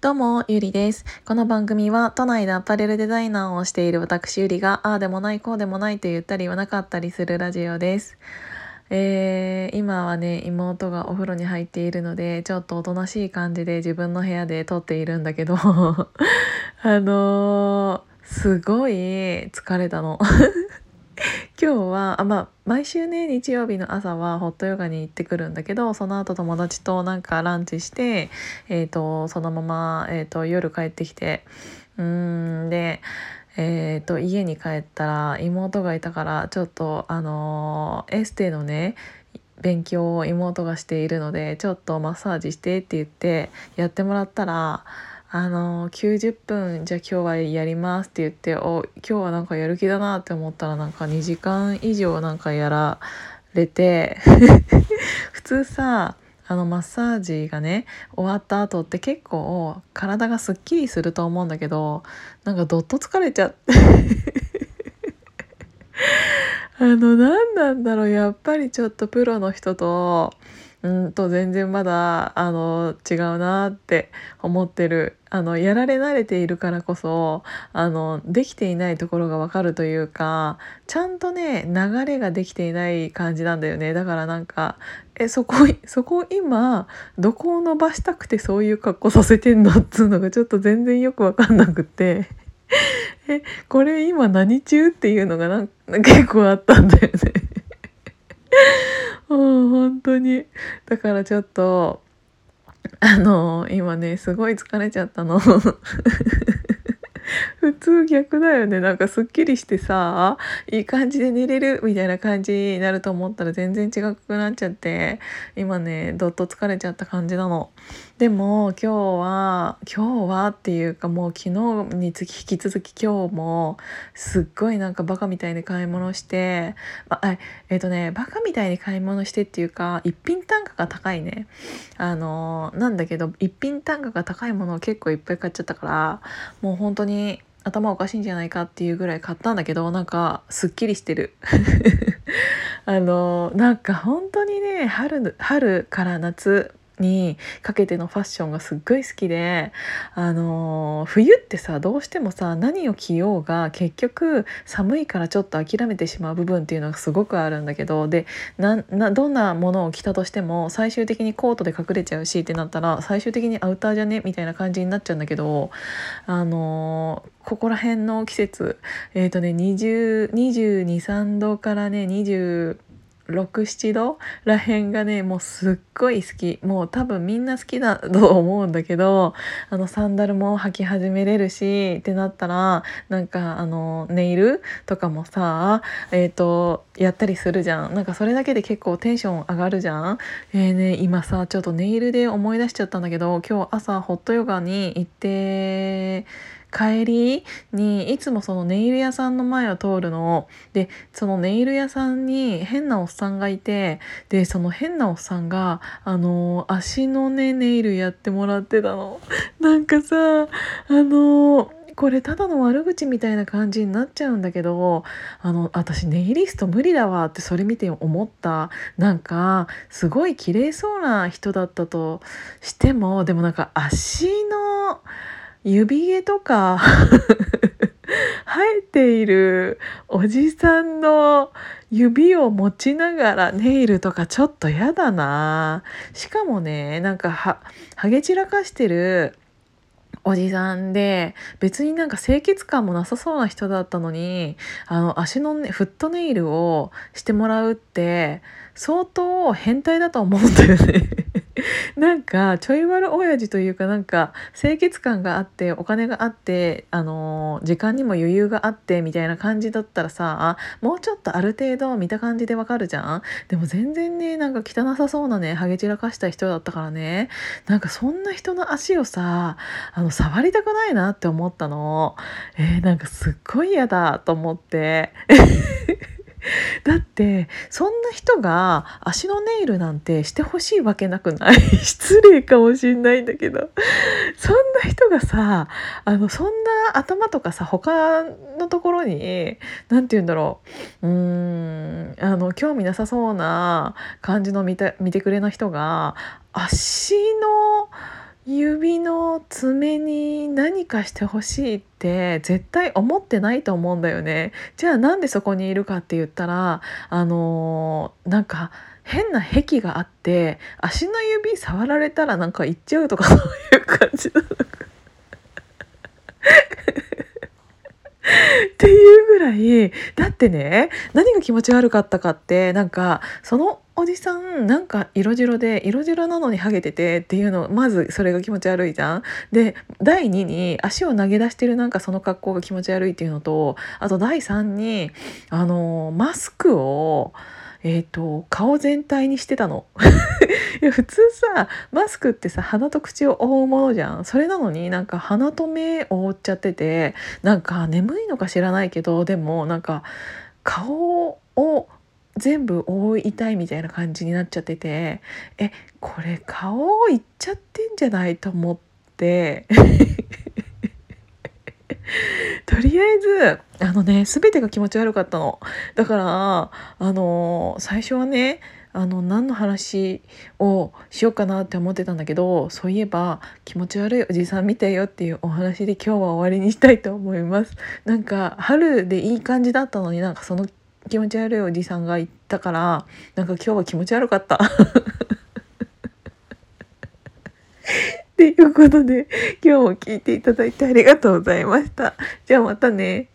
どうも、ゆりです。この番組は都内でアパレルデザイナーをしている私ゆりが、ああでもない、こうでもないと言ったり言わなかったりするラジオです。えー、今はね、妹がお風呂に入っているので、ちょっとおとなしい感じで自分の部屋で撮っているんだけど、あのー、すごい疲れたの。今日はあまあ毎週ね日曜日の朝はホットヨガに行ってくるんだけどその後友達となんかランチして、えーと、そのまま、えーと、夜帰ってきてうんで、えーと、家に帰ったら妹がいたからちょっとあのー、エステのね勉強を妹がしているのでちょっとマッサージしてって言ってやってもらったらあの90分じゃあ今日はやりますって言ってお今日はなんかやる気だなって思ったらなんか2時間以上なんかやられて 普通さあのマッサージがね終わった後って結構体がすっきりすると思うんだけどなんかどっと疲れちゃって あの何なんだろうやっぱりちょっとプロの人とうんと全然まだあの違うなって思ってる。あのやられ慣れているからこそあのできていないところがわかるというかちゃんとね流れができていない感じなんだよね。だからなんかえそこそこ今どこを伸ばしたくてそういう格好させてんのっつうのがちょっと全然よくわかんなくて。えこれ今何中っていうのがなん結構あったんだよね。本当に。だからちょっとあの今ねすごい疲れちゃったの。普通逆だよねなんかすっきりしてさいい感じで寝れるみたいな感じになると思ったら全然違くなっちゃって今ねどっと疲れちゃった感じなの。でも今日は今日はっていうかもう昨日につき引き続き今日もすっごいなんかバカみたいに買い物してあえっ、ー、とねバカみたいに買い物してっていうか一品単価が高いねあのなんだけど一品単価が高いものを結構いっぱい買っちゃったからもう本当に頭おかしいんじゃないかっていうぐらい買ったんだけどなんかすっきりしてる。あのなんか本当にね春春から夏にかけてのファッションがすっごい好きであの冬ってさどうしてもさ何を着ようが結局寒いからちょっと諦めてしまう部分っていうのがすごくあるんだけどでなどんなものを着たとしても最終的にコートで隠れちゃうしってなったら最終的にアウターじゃねみたいな感じになっちゃうんだけどあのここら辺の季節えっ、ー、とね202223度からね20 67度らへんがねもうすっごい好き。もう多分みんな好きだと思うんだけどあのサンダルも履き始めれるしってなったらなんかあのネイルとかもさえっ、ー、とやったりするじゃん。なんかそれだけで結構テンション上がるじゃん。えーね今さちょっとネイルで思い出しちゃったんだけど今日朝ホットヨガに行って帰りにいつもそのネイル屋さんの前を通るのでそのネイル屋さんに変なおっさんがいてでその変なおっさんがあの足のねネイルやってもらってたの。なんかさあのこれただの悪口みたいな感じになっちゃうんだけどあの私ネイリスト無理だわってそれ見て思ったなんかすごい綺麗そうな人だったとしてもでもなんか足の指毛とか 生えているおじさんの指を持ちながらネイルとかちょっとやだな。しかもねなんかはハゲ散らかしてるおじさんで別になんか清潔感もなさそうな人だったのにあの足の、ね、フットネイルをしてもらうって相当変態だと思うんだよね。なんかちょい悪親父というかなんか清潔感があってお金があってあのー、時間にも余裕があってみたいな感じだったらさもうちょっとある程度見た感じでわかるじゃん？でも全然ねなんか汚さそうなねハゲ散らかした人だったからね。なんかそんな人の足をさあの触りたくないなって思ったの。えー、なんかすっごい嫌だと思って。だってそんな人が足のネイルなんてしてほしいわけなくない？失礼かもしんないんだけど。そんな人がさあのそんな頭とかさ他のところに何て言うんだろう。うーんあの興味なさそうな感じの見て見てくれな人が足の指の爪に何かしてほしいって絶対思ってないと思うんだよね。じゃあなんでそこにいるかって言ったらあのー、なんか変な癖があって足の指触られたらなんか行っちゃうとかそういう感じなのか。っていうぐらいだってね何が気持ち悪かったかってなんかそのおじさんなんか色白で色白なのにハゲててっていうのまずそれが気持ち悪いじゃん。で第2に足を投げ出してるなんかその格好が気持ち悪いっていうのとあと第3にあのマスクを。えーと、顔全体にしてたのいや 普通さマスクってさ鼻と口を覆うものじゃんそれなのになんか鼻と目覆っちゃっててなんか眠いのか知らないけどでもなんか顔を全部覆いたいみたいな感じになっちゃっててえこれ顔いっちゃってんじゃないと思って。とりあえずあのね全てが気持ち悪かったの。だからあの最初はねあの何の話をしようかなって思ってたんだけどそういえば気持ち悪いおじさん見たよっていうお話で今日は終わりにしたいと思います。なんか春でいい感じだったのになんかその気持ち悪いおじさんが言ったからなんか今日は気持ち悪かった ということで今日も聞いていただいてありがとうございました。じゃあまたね。